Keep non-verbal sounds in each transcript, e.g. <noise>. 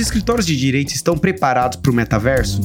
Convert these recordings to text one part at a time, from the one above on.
escritórios de direito estão preparados para o metaverso?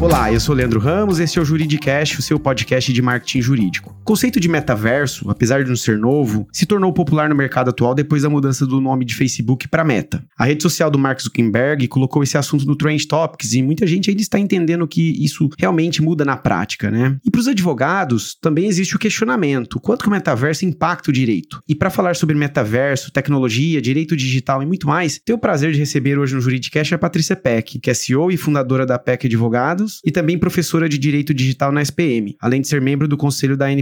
Olá, eu sou Leandro Ramos, esse é o Juridicast, o seu podcast de marketing jurídico. O conceito de metaverso, apesar de não ser novo, se tornou popular no mercado atual depois da mudança do nome de Facebook para Meta. A rede social do Mark Zuckerberg colocou esse assunto no Trend Topics e muita gente ainda está entendendo que isso realmente muda na prática, né? E para os advogados, também existe o questionamento: quanto que o metaverso impacta o direito? E para falar sobre metaverso, tecnologia, direito digital e muito mais, tenho o prazer de receber hoje no Juridicast a Patrícia Peck, que é CEO e fundadora da Peck Advogados e também professora de Direito Digital na SPM, além de ser membro do conselho da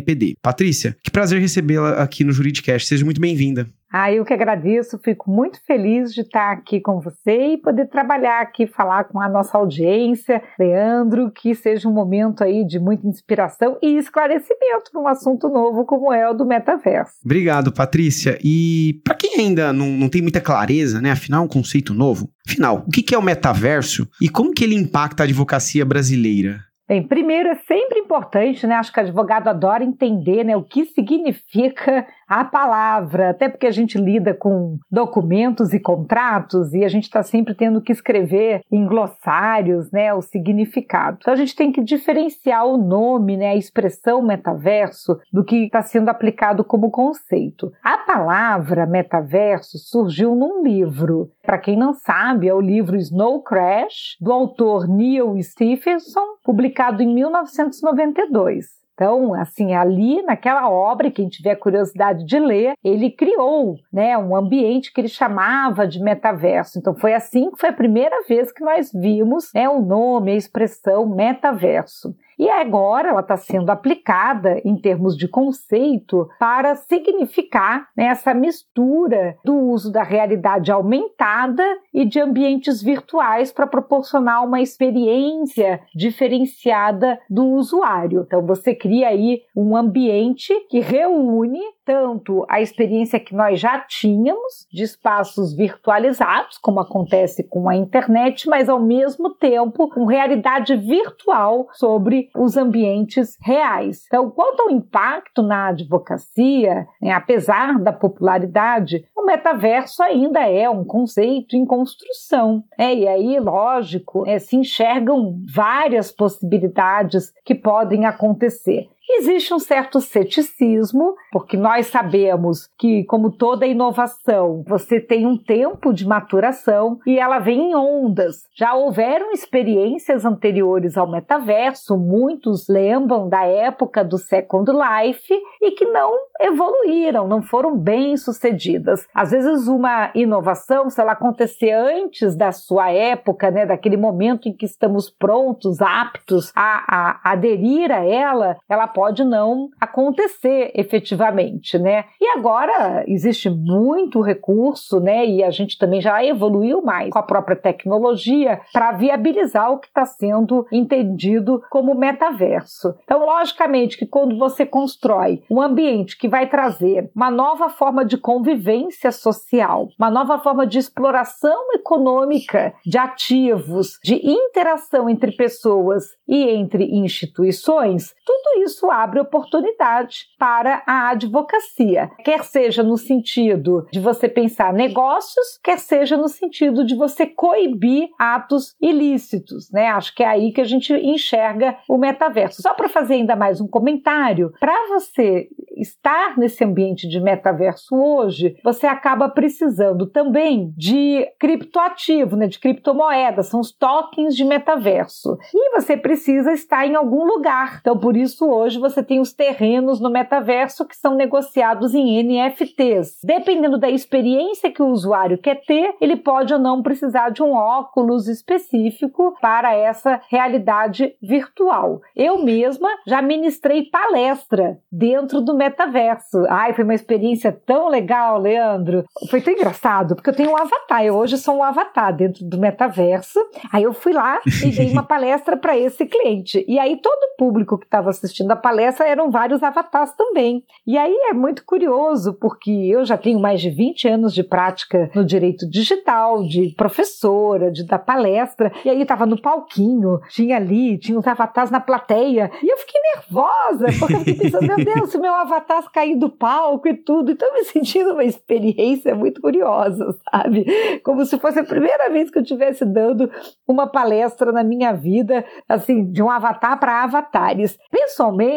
Patrícia, que prazer recebê-la aqui no Juridicast. Seja muito bem-vinda. Ah, eu que agradeço, fico muito feliz de estar aqui com você e poder trabalhar aqui, falar com a nossa audiência, Leandro, que seja um momento aí de muita inspiração e esclarecimento num assunto novo como é o do metaverso. Obrigado, Patrícia. E para quem ainda não, não tem muita clareza, né, afinal um conceito novo, afinal, o que é o metaverso e como que ele impacta a advocacia brasileira? Bem, primeiro é sempre importante, né? Acho que o advogado adora entender né, o que significa a palavra, até porque a gente lida com documentos e contratos e a gente está sempre tendo que escrever em glossários né, o significado. Então a gente tem que diferenciar o nome, né, a expressão metaverso, do que está sendo aplicado como conceito. A palavra metaverso surgiu num livro. Para quem não sabe, é o livro Snow Crash, do autor Neil Stephenson, publicado em 1992. Então, assim, ali naquela obra, quem tiver curiosidade de ler, ele criou né, um ambiente que ele chamava de metaverso. Então, foi assim que foi a primeira vez que nós vimos né, o nome, a expressão metaverso. E agora ela está sendo aplicada em termos de conceito para significar né, essa mistura do uso da realidade aumentada e de ambientes virtuais para proporcionar uma experiência diferenciada do usuário. Então você cria aí um ambiente que reúne tanto a experiência que nós já tínhamos de espaços virtualizados, como acontece com a internet, mas ao mesmo tempo com realidade virtual sobre os ambientes reais. Então, quanto ao impacto na advocacia, né, apesar da popularidade, o metaverso ainda é um conceito em construção. É, e aí, lógico, é, se enxergam várias possibilidades que podem acontecer. Existe um certo ceticismo, porque nós sabemos que, como toda inovação, você tem um tempo de maturação e ela vem em ondas. Já houveram experiências anteriores ao metaverso, muitos lembram da época do Second Life e que não evoluíram, não foram bem sucedidas. Às vezes, uma inovação, se ela acontecer antes da sua época, né, daquele momento em que estamos prontos, aptos a, a aderir a ela, ela pode não acontecer efetivamente, né? E agora existe muito recurso, né? E a gente também já evoluiu mais com a própria tecnologia para viabilizar o que está sendo entendido como metaverso. Então, logicamente que quando você constrói um ambiente que vai trazer uma nova forma de convivência social, uma nova forma de exploração econômica de ativos, de interação entre pessoas e entre instituições, tudo isso abre oportunidade para a advocacia, quer seja no sentido de você pensar negócios, quer seja no sentido de você coibir atos ilícitos, né? Acho que é aí que a gente enxerga o metaverso. Só para fazer ainda mais um comentário, para você estar nesse ambiente de metaverso hoje, você acaba precisando também de criptoativo, né, de criptomoedas, são os tokens de metaverso. E você precisa estar em algum lugar. Então, por isso hoje você tem os terrenos no metaverso que são negociados em NFTs. Dependendo da experiência que o usuário quer ter, ele pode ou não precisar de um óculos específico para essa realidade virtual. Eu mesma já ministrei palestra dentro do metaverso. Ai, foi uma experiência tão legal, Leandro. Foi tão engraçado, porque eu tenho um avatar. Eu hoje sou um avatar dentro do metaverso. Aí eu fui lá e dei uma palestra para esse cliente. E aí todo o público que estava assistindo a palestra eram vários avatares também. E aí é muito curioso, porque eu já tenho mais de 20 anos de prática no direito digital, de professora, de dar palestra. E aí estava no palquinho, tinha ali, tinha os avatares na plateia. E eu fiquei nervosa, porque eu fiquei pensando, meu Deus, se meu avatar cair do palco e tudo. Então, me sentindo uma experiência muito curiosa, sabe? Como se fosse a primeira vez que eu estivesse dando uma palestra na minha vida, assim, de um avatar para avatares. Pessoalmente,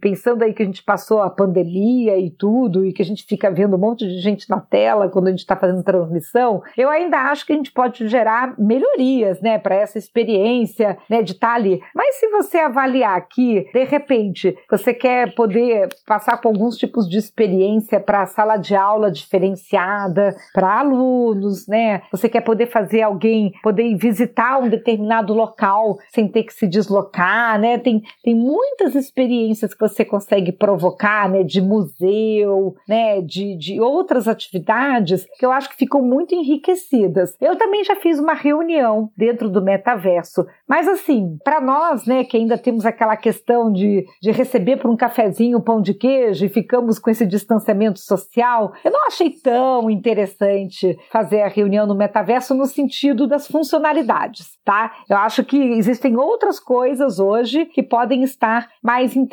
pensando aí que a gente passou a pandemia e tudo, e que a gente fica vendo um monte de gente na tela quando a gente está fazendo transmissão, eu ainda acho que a gente pode gerar melhorias, né, para essa experiência, né, de estar tá ali. Mas se você avaliar que, de repente, você quer poder passar por alguns tipos de experiência para sala de aula diferenciada, para alunos, né, você quer poder fazer alguém poder visitar um determinado local sem ter que se deslocar, né, tem, tem muitas experiências que você consegue provocar, né, de museu, né, de, de outras atividades que eu acho que ficam muito enriquecidas. Eu também já fiz uma reunião dentro do metaverso, mas assim, para nós, né, que ainda temos aquela questão de, de receber por um cafezinho um pão de queijo e ficamos com esse distanciamento social, eu não achei tão interessante fazer a reunião no metaverso no sentido das funcionalidades, tá? Eu acho que existem outras coisas hoje que podem estar mais interessantes.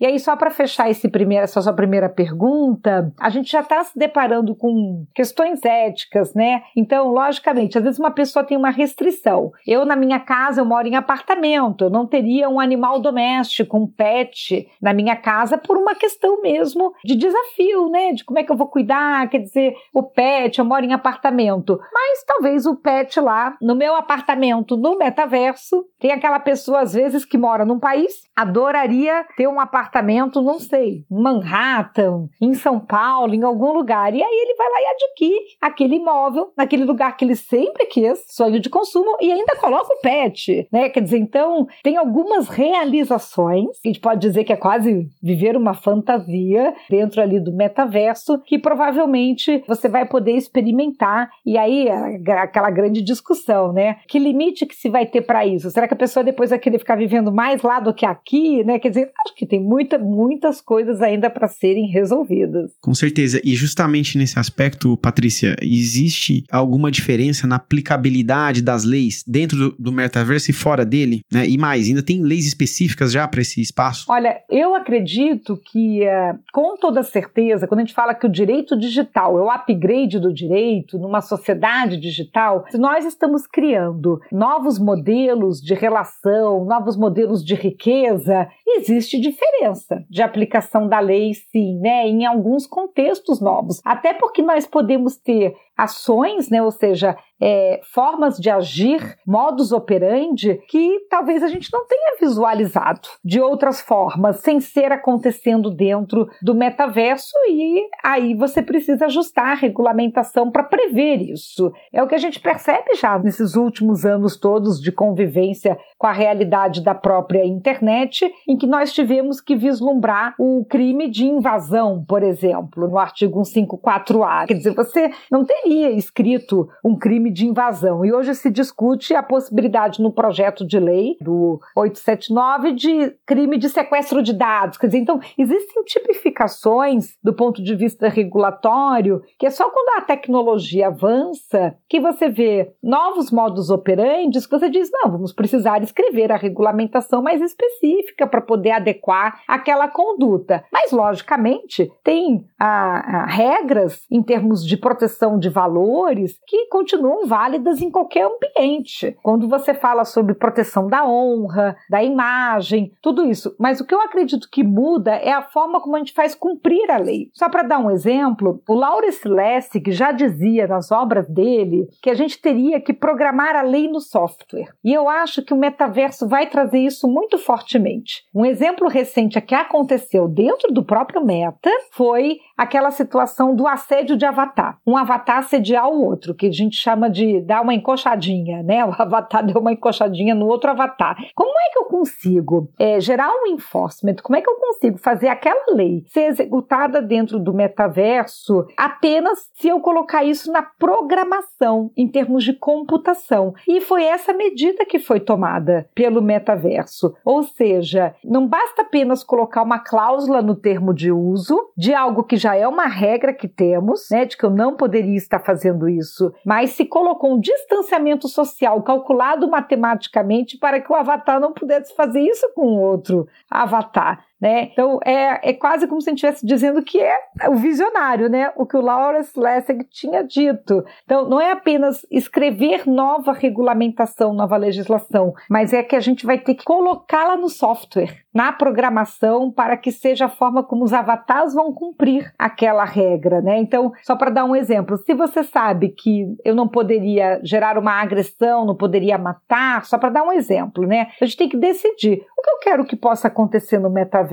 E aí, só para fechar esse primeiro, essa sua primeira pergunta, a gente já está se deparando com questões éticas, né? Então, logicamente, às vezes uma pessoa tem uma restrição. Eu, na minha casa, eu moro em apartamento, eu não teria um animal doméstico, um pet na minha casa por uma questão mesmo de desafio, né? De como é que eu vou cuidar, quer dizer, o pet, eu moro em apartamento. Mas talvez o pet lá, no meu apartamento, no metaverso, tem aquela pessoa, às vezes, que mora num país, adoraria ter um apartamento, não sei, em Manhattan, em São Paulo, em algum lugar. E aí ele vai lá e adquire aquele imóvel naquele lugar que ele sempre quis, sonho de consumo, e ainda coloca o pet, né? Quer dizer, então, tem algumas realizações, a gente pode dizer que é quase viver uma fantasia dentro ali do metaverso, que provavelmente você vai poder experimentar. E aí, aquela grande discussão, né? Que limite que se vai ter para isso? Será que a pessoa depois vai querer ficar vivendo mais lá do que aqui, né? Quer dizer, acho que tem muita, muitas coisas ainda para serem resolvidas. Com certeza. E justamente nesse aspecto, Patrícia, existe alguma diferença na aplicabilidade das leis dentro do, do metaverso e fora dele? Né? E mais, ainda tem leis específicas já para esse espaço? Olha, eu acredito que, uh, com toda certeza, quando a gente fala que o direito digital é o upgrade do direito numa sociedade digital, nós estamos criando novos modelos de relação, novos modelos de riqueza, existe diferença de aplicação da lei, sim, né? Em alguns contextos novos. Até porque nós podemos ter ações, né? Ou seja, é, formas de agir, modus operandi, que talvez a gente não tenha visualizado de outras formas, sem ser acontecendo dentro do metaverso, e aí você precisa ajustar a regulamentação para prever isso. É o que a gente percebe já nesses últimos anos todos de convivência com a realidade da própria internet, em que nós tivemos que vislumbrar o crime de invasão, por exemplo, no artigo 154A. Quer dizer, você não teria escrito um crime de invasão. E hoje se discute a possibilidade no projeto de lei do 879 de crime de sequestro de dados. Quer dizer, então, existem tipificações do ponto de vista regulatório que é só quando a tecnologia avança que você vê novos modos operantes que você diz, não, vamos precisar escrever a regulamentação mais específica para poder adequar aquela conduta. Mas, logicamente, tem a, a regras em termos de proteção de valores que continuam válidas em qualquer ambiente. Quando você fala sobre proteção da honra, da imagem, tudo isso. Mas o que eu acredito que muda é a forma como a gente faz cumprir a lei. Só para dar um exemplo, o Lawrence Lessig já dizia nas obras dele que a gente teria que programar a lei no software. E eu acho que o metaverso vai trazer isso muito fortemente. Um exemplo recente que aconteceu dentro do próprio Meta foi aquela situação do assédio de avatar. Um avatar assediar o outro, que a gente chama de dar uma encoxadinha, né? O avatar deu uma encoxadinha no outro avatar. Como é que eu consigo é, gerar um enforcement? Como é que eu consigo fazer aquela lei ser executada dentro do metaverso apenas se eu colocar isso na programação, em termos de computação? E foi essa medida que foi tomada pelo metaverso. Ou seja, não basta apenas colocar uma cláusula no termo de uso de algo que já é uma regra que temos, né? De que eu não poderia estar fazendo isso, mas se colocou um distanciamento social calculado matematicamente para que o avatar não pudesse fazer isso com outro avatar. Né? Então é, é quase como se a gente estivesse dizendo que é o visionário, né? O que o Lawrence Lessig tinha dito. Então não é apenas escrever nova regulamentação, nova legislação, mas é que a gente vai ter que colocá-la no software, na programação, para que seja a forma como os avatares vão cumprir aquela regra, né? Então, só para dar um exemplo, se você sabe que eu não poderia gerar uma agressão, não poderia matar, só para dar um exemplo, né? A gente tem que decidir o que eu quero que possa acontecer no metaverso.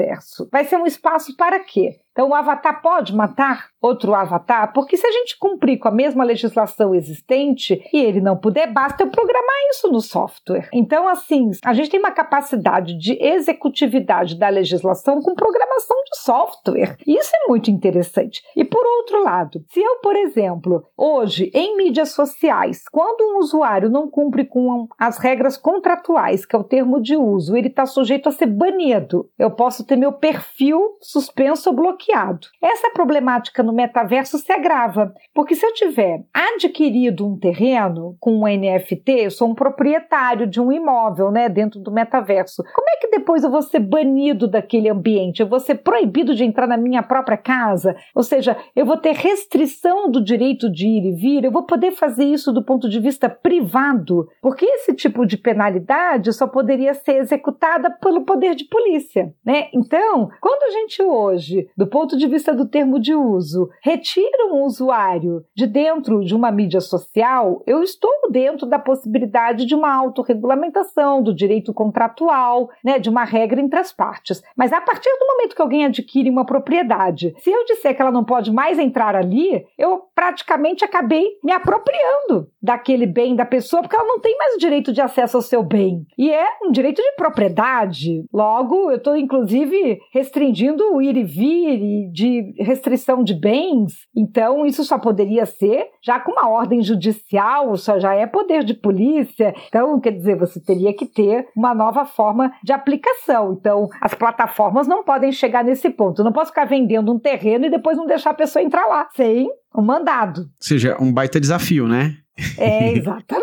Vai ser um espaço para quê? Então, o avatar pode matar outro avatar? Porque se a gente cumprir com a mesma legislação existente e ele não puder, basta eu programar isso no software. Então, assim, a gente tem uma capacidade de executividade da legislação com programação de software. Isso é muito interessante. E por outro lado, se eu, por exemplo, hoje em mídias sociais, quando um usuário não cumpre com as regras contratuais, que é o termo de uso, ele está sujeito a ser banido. Eu posso ter meu perfil suspenso ou bloqueado bloqueado. Essa problemática no metaverso se agrava, porque se eu tiver adquirido um terreno com um NFT, eu sou um proprietário de um imóvel, né, dentro do metaverso. Como é que depois eu vou ser banido daquele ambiente? Eu vou ser proibido de entrar na minha própria casa? Ou seja, eu vou ter restrição do direito de ir e vir? Eu vou poder fazer isso do ponto de vista privado? Porque esse tipo de penalidade só poderia ser executada pelo poder de polícia, né? Então, quando a gente hoje, do ponto de vista do termo de uso, retira um usuário de dentro de uma mídia social, eu estou dentro da possibilidade de uma autorregulamentação do direito contratual, né, de uma regra entre as partes. Mas a partir do momento que alguém adquire uma propriedade, se eu disser que ela não pode mais entrar ali, eu praticamente acabei me apropriando daquele bem da pessoa, porque ela não tem mais o direito de acesso ao seu bem. E é um direito de propriedade. Logo, eu estou inclusive restringindo o ir e vir de restrição de bens, então isso só poderia ser já com uma ordem judicial, só já é poder de polícia. Então, quer dizer, você teria que ter uma nova forma de aplicação. Então, as plataformas não podem chegar nesse ponto. Eu não posso ficar vendendo um terreno e depois não deixar a pessoa entrar lá sem um mandado. Ou seja, um baita desafio, né? É, exatamente, <laughs>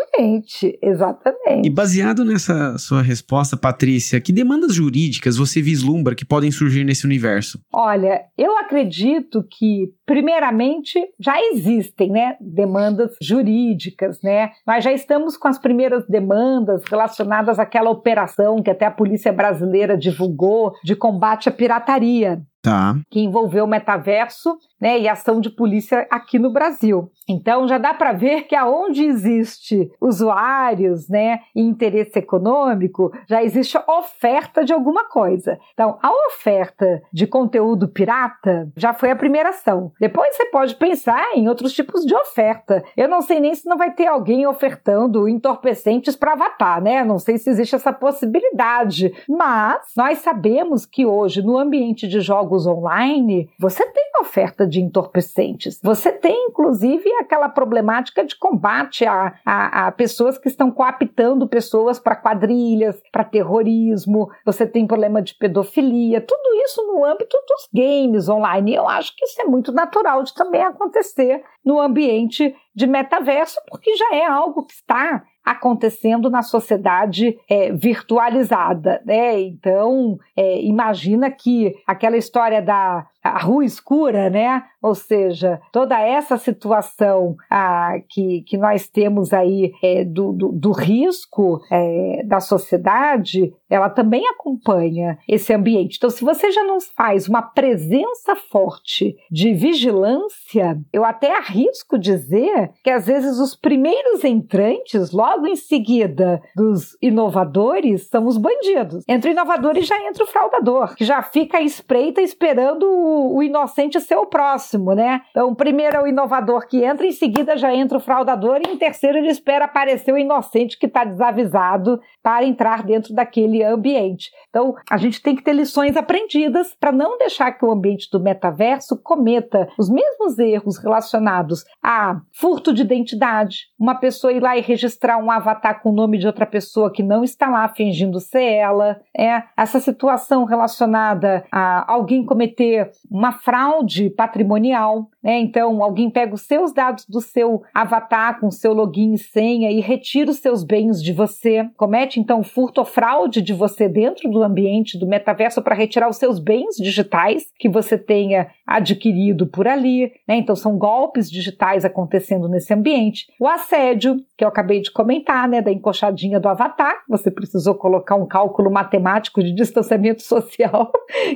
exatamente. E baseado nessa sua resposta, Patrícia, que demandas jurídicas você vislumbra que podem surgir nesse universo? Olha, eu acredito que, primeiramente, já existem, né, demandas jurídicas, né? Nós já estamos com as primeiras demandas relacionadas àquela operação que até a polícia brasileira divulgou de combate à pirataria. Tá. Que envolveu metaverso né, e ação de polícia aqui no Brasil. Então já dá para ver que aonde existe usuários, né, e interesse econômico, já existe oferta de alguma coisa. Então, a oferta de conteúdo pirata já foi a primeira ação. Depois você pode pensar em outros tipos de oferta. Eu não sei nem se não vai ter alguém ofertando entorpecentes para avatar, né? Não sei se existe essa possibilidade, mas nós sabemos que hoje no ambiente de jogos online, você tem oferta de entorpecentes. Você tem inclusive aquela problemática de combate a, a, a pessoas que estão coaptando pessoas para quadrilhas, para terrorismo, você tem problema de pedofilia, tudo isso no âmbito dos games online. Eu acho que isso é muito natural de também acontecer no ambiente de metaverso, porque já é algo que está acontecendo na sociedade é, virtualizada, né? Então, é, imagina que aquela história da rua escura, né? Ou seja, toda essa situação que, que nós temos aí é, do, do, do, risco é, da sociedade, ela também acompanha esse ambiente. Então, se você já não faz uma presença forte de vigilância, eu até arrisco dizer que às vezes os primeiros entrantes, logo em seguida dos inovadores, são os bandidos. Entre o inovador e já entra o fraudador, que já fica à espreita esperando o, inocente ser o próximo, né? Então, primeiro é o inovador que entra, em seguida já entra o fraudador, e em terceiro ele espera aparecer o inocente que está desavisado para entrar dentro daquele ambiente. Então, a gente tem que ter lições aprendidas para não deixar que o ambiente do metaverso cometa os mesmos erros relacionados a furto de identidade, uma pessoa ir lá e registrar um avatar com o nome de outra pessoa que não está lá fingindo ser ela, é essa situação relacionada a alguém cometer uma fraude patrimonial né? Então, alguém pega os seus dados do seu avatar com seu login e senha e retira os seus bens de você, comete então furto ou fraude de você dentro do ambiente do metaverso para retirar os seus bens digitais que você tenha adquirido por ali, né? Então, são golpes digitais acontecendo nesse ambiente. O assédio, que eu acabei de comentar, né, da encoxadinha do avatar, você precisou colocar um cálculo matemático de distanciamento <laughs> social,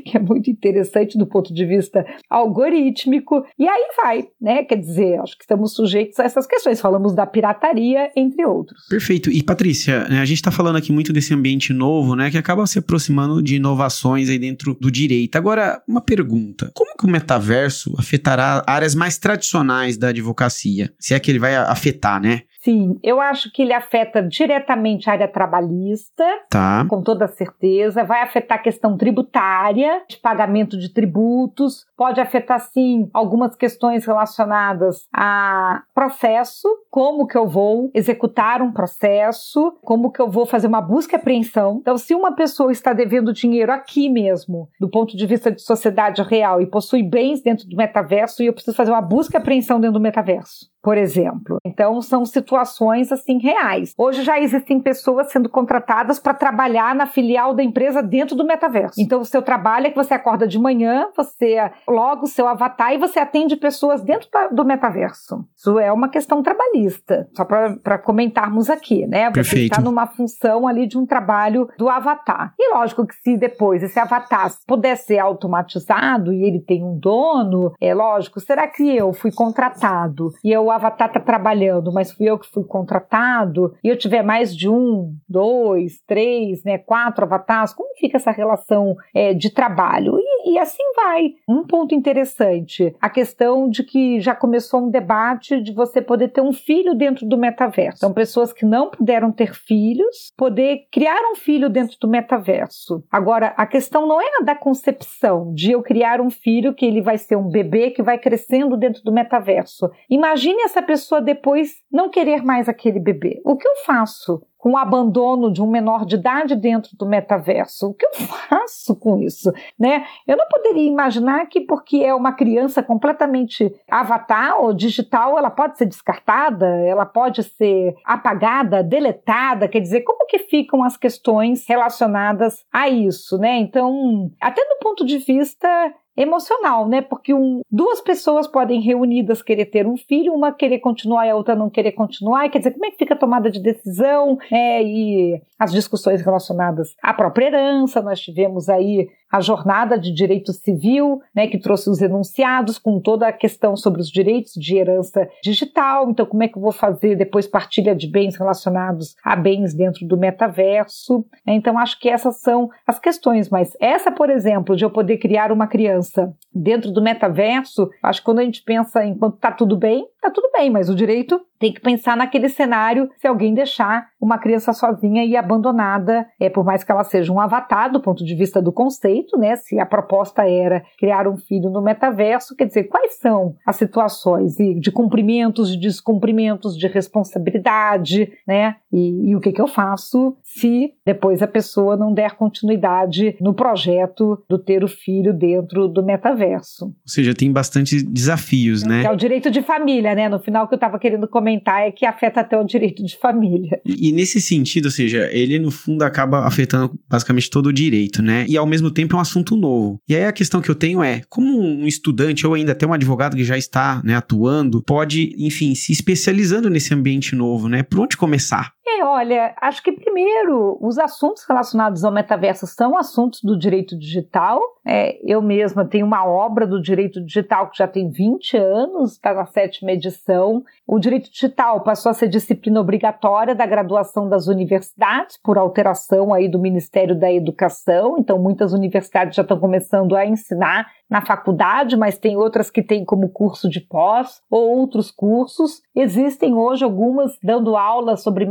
que é muito interessante do ponto de vista algorítmico, e aí vai, né? Quer dizer, acho que estamos sujeitos a essas questões. Falamos da pirataria, entre outros. Perfeito. E Patrícia, né, a gente está falando aqui muito desse ambiente novo, né, que acaba se aproximando de inovações aí dentro do direito. Agora, uma pergunta: como que o metaverso afetará áreas mais tradicionais da advocacia? Se é que ele vai afetar, né? Sim, eu acho que ele afeta diretamente a área trabalhista, tá. com toda certeza. Vai afetar a questão tributária, de pagamento de tributos. Pode afetar, sim, algumas questões relacionadas a processo, como que eu vou executar um processo, como que eu vou fazer uma busca e apreensão. Então, se uma pessoa está devendo dinheiro aqui mesmo, do ponto de vista de sociedade real, e possui bens dentro do metaverso, e eu preciso fazer uma busca e apreensão dentro do metaverso por exemplo. Então, são situações assim reais. Hoje já existem pessoas sendo contratadas para trabalhar na filial da empresa dentro do metaverso. Então, o seu trabalho é que você acorda de manhã, você logo o seu avatar e você atende pessoas dentro do metaverso. Isso é uma questão trabalhista, só para comentarmos aqui, né? Você Perfeito. está numa função ali de um trabalho do avatar. E lógico que se depois esse avatar puder ser automatizado e ele tem um dono, é lógico, será que eu fui contratado e eu avatar está trabalhando, mas fui eu que fui contratado, e eu tiver mais de um, dois, três, né, quatro avatares, como fica essa relação é, de trabalho? E, e assim vai. Um ponto interessante, a questão de que já começou um debate de você poder ter um filho dentro do metaverso. São pessoas que não puderam ter filhos, poder criar um filho dentro do metaverso. Agora, a questão não é a da concepção, de eu criar um filho que ele vai ser um bebê que vai crescendo dentro do metaverso. Imagine essa pessoa depois não querer mais aquele bebê? O que eu faço? Com o abandono de um menor de idade dentro do metaverso. O que eu faço com isso? Né? Eu não poderia imaginar que, porque é uma criança completamente avatar ou digital, ela pode ser descartada, ela pode ser apagada, deletada. Quer dizer, como que ficam as questões relacionadas a isso? Né? Então, até do ponto de vista emocional, né? Porque um, duas pessoas podem reunidas querer ter um filho, uma querer continuar e a outra não querer continuar. E quer dizer, como é que fica a tomada de decisão é, e as discussões relacionadas à própria herança? Nós tivemos aí a jornada de direito civil, né, que trouxe os enunciados com toda a questão sobre os direitos de herança digital. Então, como é que eu vou fazer depois partilha de bens relacionados a bens dentro do metaverso? Então, acho que essas são as questões. Mas essa, por exemplo, de eu poder criar uma criança dentro do metaverso, acho que quando a gente pensa em quanto está tudo bem, está tudo bem, mas o direito tem que pensar naquele cenário se alguém deixar uma criança sozinha e abandonada, é por mais que ela seja um avatar do ponto de vista do conceito, né? Se a proposta era criar um filho no metaverso, quer dizer, quais são as situações de cumprimentos, de descumprimentos, de responsabilidade, né? E, e o que, que eu faço se depois a pessoa não der continuidade no projeto do ter o filho dentro do metaverso? Ou seja, tem bastante desafios, né? É o direito de família, né? No final, que eu estava querendo comentar é que afeta até o direito de família. E, e, nesse sentido, ou seja, ele no fundo acaba afetando basicamente todo o direito, né? E ao mesmo tempo é um assunto novo. E aí a questão que eu tenho é, como um estudante ou ainda até um advogado que já está né, atuando, pode, enfim, se especializando nesse ambiente novo, né? Por onde começar? Olha, acho que primeiro os assuntos relacionados ao metaverso são assuntos do direito digital. É, eu mesma tenho uma obra do direito digital que já tem 20 anos, está na sétima edição. O direito digital passou a ser disciplina obrigatória da graduação das universidades, por alteração aí do Ministério da Educação. Então, muitas universidades já estão começando a ensinar na faculdade, mas tem outras que têm como curso de pós ou outros cursos. Existem hoje algumas dando aula sobre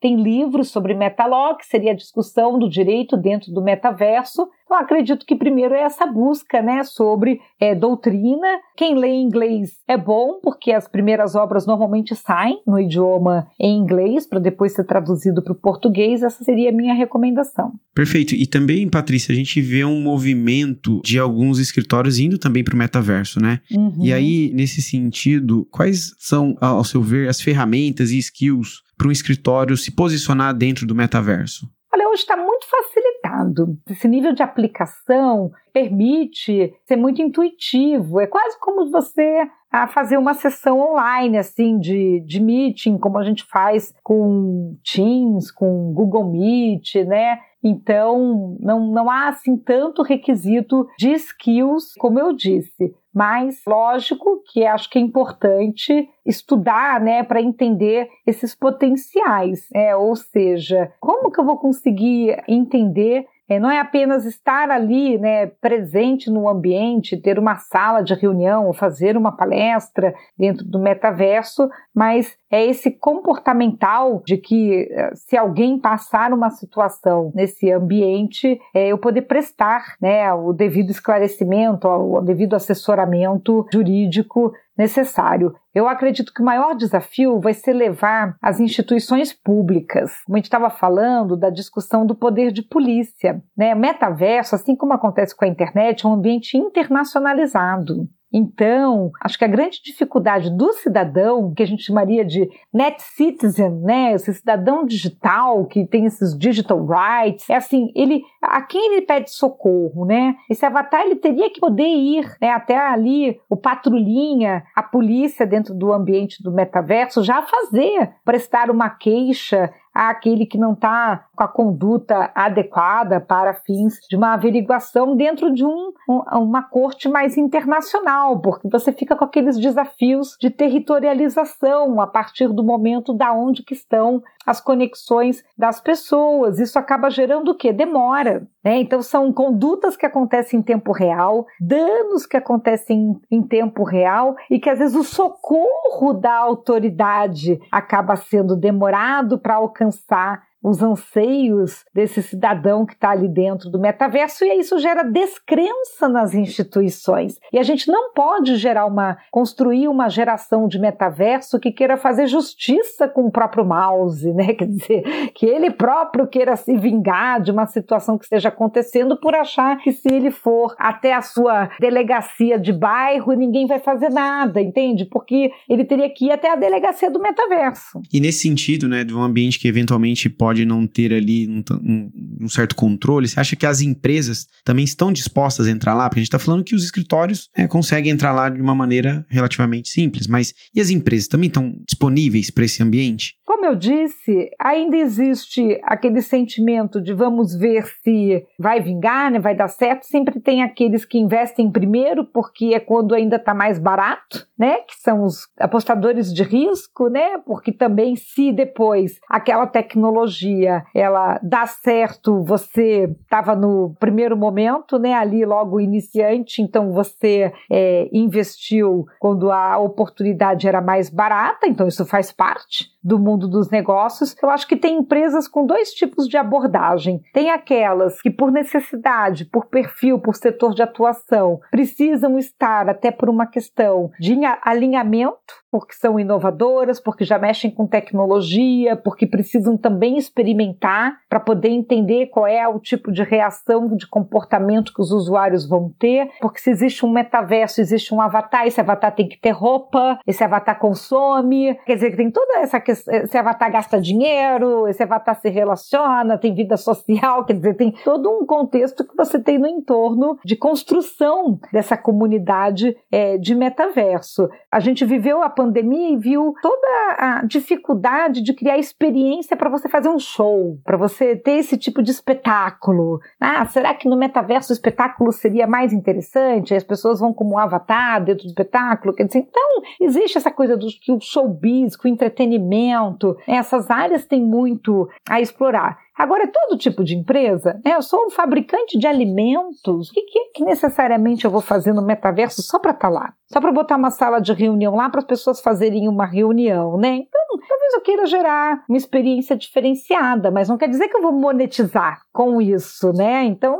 tem livros sobre metaló, que seria a discussão do direito dentro do metaverso. Então, eu acredito que primeiro é essa busca, né, sobre é, doutrina. Quem lê inglês é bom, porque as primeiras obras normalmente saem no idioma em inglês, para depois ser traduzido para o português. Essa seria a minha recomendação. Perfeito. E também, Patrícia, a gente vê um movimento de alguns escritórios indo também para o metaverso, né? Uhum. E aí, nesse sentido, quais são, ao seu ver, as ferramentas e skills para um escritório se posicionar dentro do metaverso? Olha, hoje está muito facilitado. Esse nível de aplicação permite ser muito intuitivo. É quase como você a fazer uma sessão online, assim, de, de meeting, como a gente faz com Teams, com Google Meet, né? Então, não, não há assim tanto requisito de skills, como eu disse. Mas, lógico que acho que é importante estudar, né, para entender esses potenciais. É, ou seja, como que eu vou conseguir entender é, não é apenas estar ali, né, presente no ambiente, ter uma sala de reunião fazer uma palestra dentro do metaverso, mas é esse comportamental de que eh, se alguém passar uma situação nesse ambiente, é, eu poder prestar, né, o devido esclarecimento, o devido assessoramento jurídico necessário. Eu acredito que o maior desafio vai ser levar as instituições públicas, como a gente estava falando, da discussão do poder de polícia. Né? Metaverso, assim como acontece com a internet, é um ambiente internacionalizado. Então, acho que a grande dificuldade do cidadão, que a gente chamaria de net citizen, né, esse cidadão digital que tem esses digital rights, é assim, ele a quem ele pede socorro, né? Esse avatar ele teria que poder ir né, até ali o patrulhinha, a polícia dentro do ambiente do metaverso já fazer, prestar uma queixa àquele que não está com a conduta adequada para fins de uma averiguação dentro de um, uma corte mais internacional, porque você fica com aqueles desafios de territorialização a partir do momento da onde que estão as conexões das pessoas. Isso acaba gerando o quê? Demora. Né? Então, são condutas que acontecem em tempo real, danos que acontecem em tempo real e que às vezes o socorro da autoridade acaba sendo demorado para alcançar alcançar os anseios desse cidadão que está ali dentro do metaverso, e isso gera descrença nas instituições. E a gente não pode gerar uma construir uma geração de metaverso que queira fazer justiça com o próprio mouse, né? <laughs> Quer dizer, que ele próprio queira se vingar de uma situação que esteja acontecendo por achar que se ele for até a sua delegacia de bairro, ninguém vai fazer nada, entende? Porque ele teria que ir até a delegacia do metaverso. E nesse sentido, né, de um ambiente que eventualmente pode pode não ter ali um, um, um, certo controle? Você acha que as empresas também estão dispostas a entrar lá? Porque a gente está falando que os escritórios é, conseguem entrar lá de uma maneira relativamente simples, mas e as empresas também estão disponíveis para esse ambiente? Como eu disse, ainda existe aquele sentimento de vamos ver se vai vingar, né, vai dar certo. Sempre tem aqueles que investem primeiro porque é quando ainda está mais barato, né? Que são os apostadores de risco, né? Porque também se depois aquela tecnologia ela dá certo, você estava no primeiro momento, né? Ali logo iniciante, então você é, investiu quando a oportunidade era mais barata, então isso faz parte do mundo dos negócios. Eu acho que tem empresas com dois tipos de abordagem. Tem aquelas que, por necessidade, por perfil, por setor de atuação, precisam estar até por uma questão de alinhamento porque são inovadoras, porque já mexem com tecnologia, porque precisam também experimentar para poder entender qual é o tipo de reação, de comportamento que os usuários vão ter, porque se existe um metaverso, existe um avatar, esse avatar tem que ter roupa, esse avatar consome, quer dizer, tem toda essa questão, esse avatar gasta dinheiro, esse avatar se relaciona, tem vida social, quer dizer, tem todo um contexto que você tem no entorno de construção dessa comunidade é, de metaverso. A gente viveu a pandemia e viu toda a dificuldade de criar experiência para você fazer um show, para você ter esse tipo de espetáculo. Ah, será que no metaverso o espetáculo seria mais interessante? As pessoas vão como um avatar dentro do espetáculo? Quer dizer, então, existe essa coisa do que o showbiz, que o entretenimento, essas áreas têm muito a explorar. Agora, é todo tipo de empresa. Né? Eu sou um fabricante de alimentos. O que, que, que necessariamente eu vou fazer no metaverso só para estar tá lá? Só para botar uma sala de reunião lá para as pessoas fazerem uma reunião, né? Então, talvez eu queira gerar uma experiência diferenciada, mas não quer dizer que eu vou monetizar com isso, né? Então,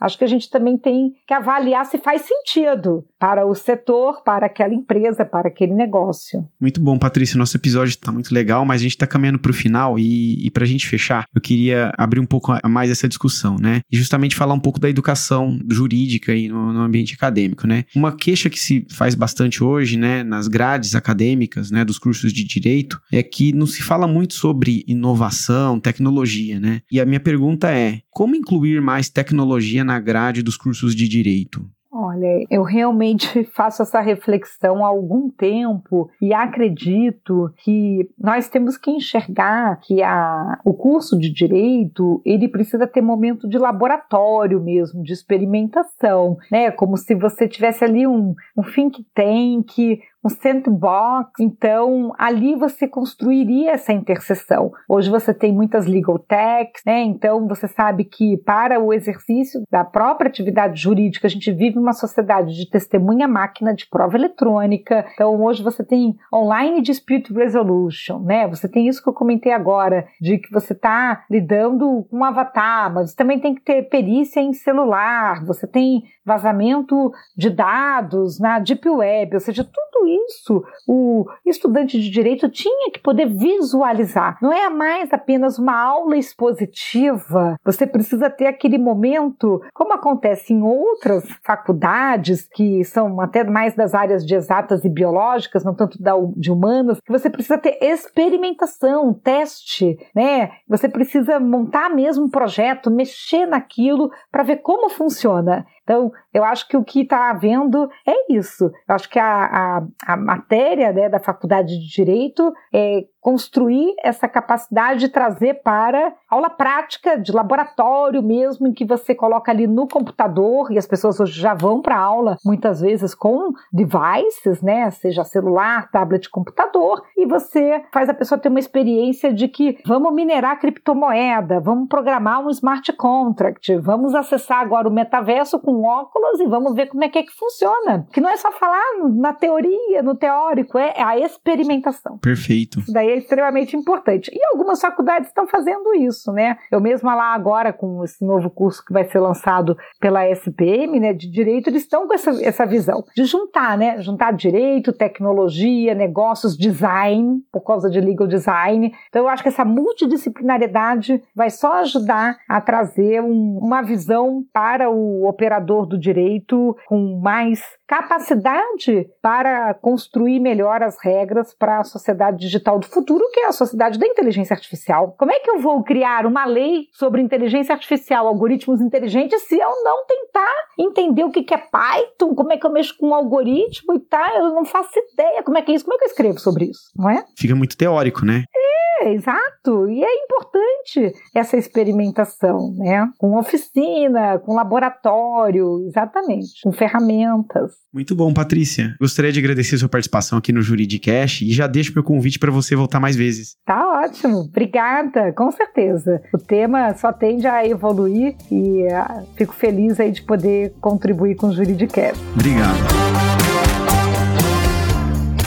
acho que a gente também tem que avaliar se faz sentido para o setor, para aquela empresa, para aquele negócio. Muito bom, Patrícia. Nosso episódio está muito legal, mas a gente está caminhando para o final e, e para a gente fechar, eu queria abrir um pouco mais essa discussão, né? E justamente falar um pouco da educação jurídica aí no, no ambiente acadêmico, né? Uma queixa que se faz bastante hoje, né, nas grades acadêmicas, né, dos cursos de direito, é que não se fala muito sobre inovação, tecnologia, né? E a minha pergunta é como incluir mais tecnologia na grade dos cursos de direito? Olha, eu realmente <laughs> faço essa reflexão há algum tempo e acredito que nós temos que enxergar que a, o curso de direito ele precisa ter momento de laboratório mesmo, de experimentação, né? Como se você tivesse ali um, um think tank, um sandbox. Então, ali você construiria essa interseção. Hoje você tem muitas legal techs, né? Então, você sabe que para o exercício da própria atividade jurídica, a gente vive uma sociedade de testemunha máquina de prova eletrônica. Então, hoje você tem online dispute resolution, né? Você tem isso que eu comentei agora, de que você está lidando com um avatar, mas também tem que ter perícia em celular, você tem vazamento de dados na Deep Web, ou seja, tudo isso o estudante de direito tinha que poder visualizar. Não é mais apenas uma aula expositiva, você precisa ter aquele momento, como acontece em outras faculdades, que são até mais das áreas de exatas e biológicas, não tanto de humanas, que você precisa ter experimentação, teste, né? Você precisa montar mesmo um projeto, mexer naquilo para ver como funciona. Então, eu acho que o que está havendo é isso. Eu acho que a, a, a matéria né, da faculdade de Direito é construir essa capacidade de trazer para aula prática, de laboratório mesmo, em que você coloca ali no computador, e as pessoas hoje já vão para aula muitas vezes com devices, né, seja celular, tablet, computador, e você faz a pessoa ter uma experiência de que vamos minerar criptomoeda, vamos programar um smart contract, vamos acessar agora o metaverso com óculos e vamos ver como é que é que funciona. Que não é só falar na teoria, no teórico, é a experimentação. Perfeito. Isso daí é extremamente importante. E algumas faculdades estão fazendo isso, né? Eu mesma lá agora, com esse novo curso que vai ser lançado pela SPM, né, de direito, eles estão com essa, essa visão de juntar, né? Juntar direito, tecnologia, negócios, design, por causa de legal design. Então eu acho que essa multidisciplinariedade vai só ajudar a trazer um, uma visão para o operador do direito com mais capacidade para construir melhor as regras para a sociedade digital do futuro, que é a sociedade da inteligência artificial. Como é que eu vou criar uma lei sobre inteligência artificial, algoritmos inteligentes, se eu não tentar entender o que é Python, como é que eu mexo com um algoritmo e tal? Eu não faço ideia como é que é isso, como é que eu escrevo sobre isso, não é? Fica muito teórico, né? É, exato. E é importante essa experimentação, né? Com oficina, com laboratório, exatamente, com ferramentas. Muito bom, Patrícia. Gostaria de agradecer sua participação aqui no Juridicast e já deixo meu convite para você voltar mais vezes. Tá ótimo. Obrigada, com certeza. O tema só tende a evoluir e uh, fico feliz aí de poder contribuir com o Juridicast. Obrigado.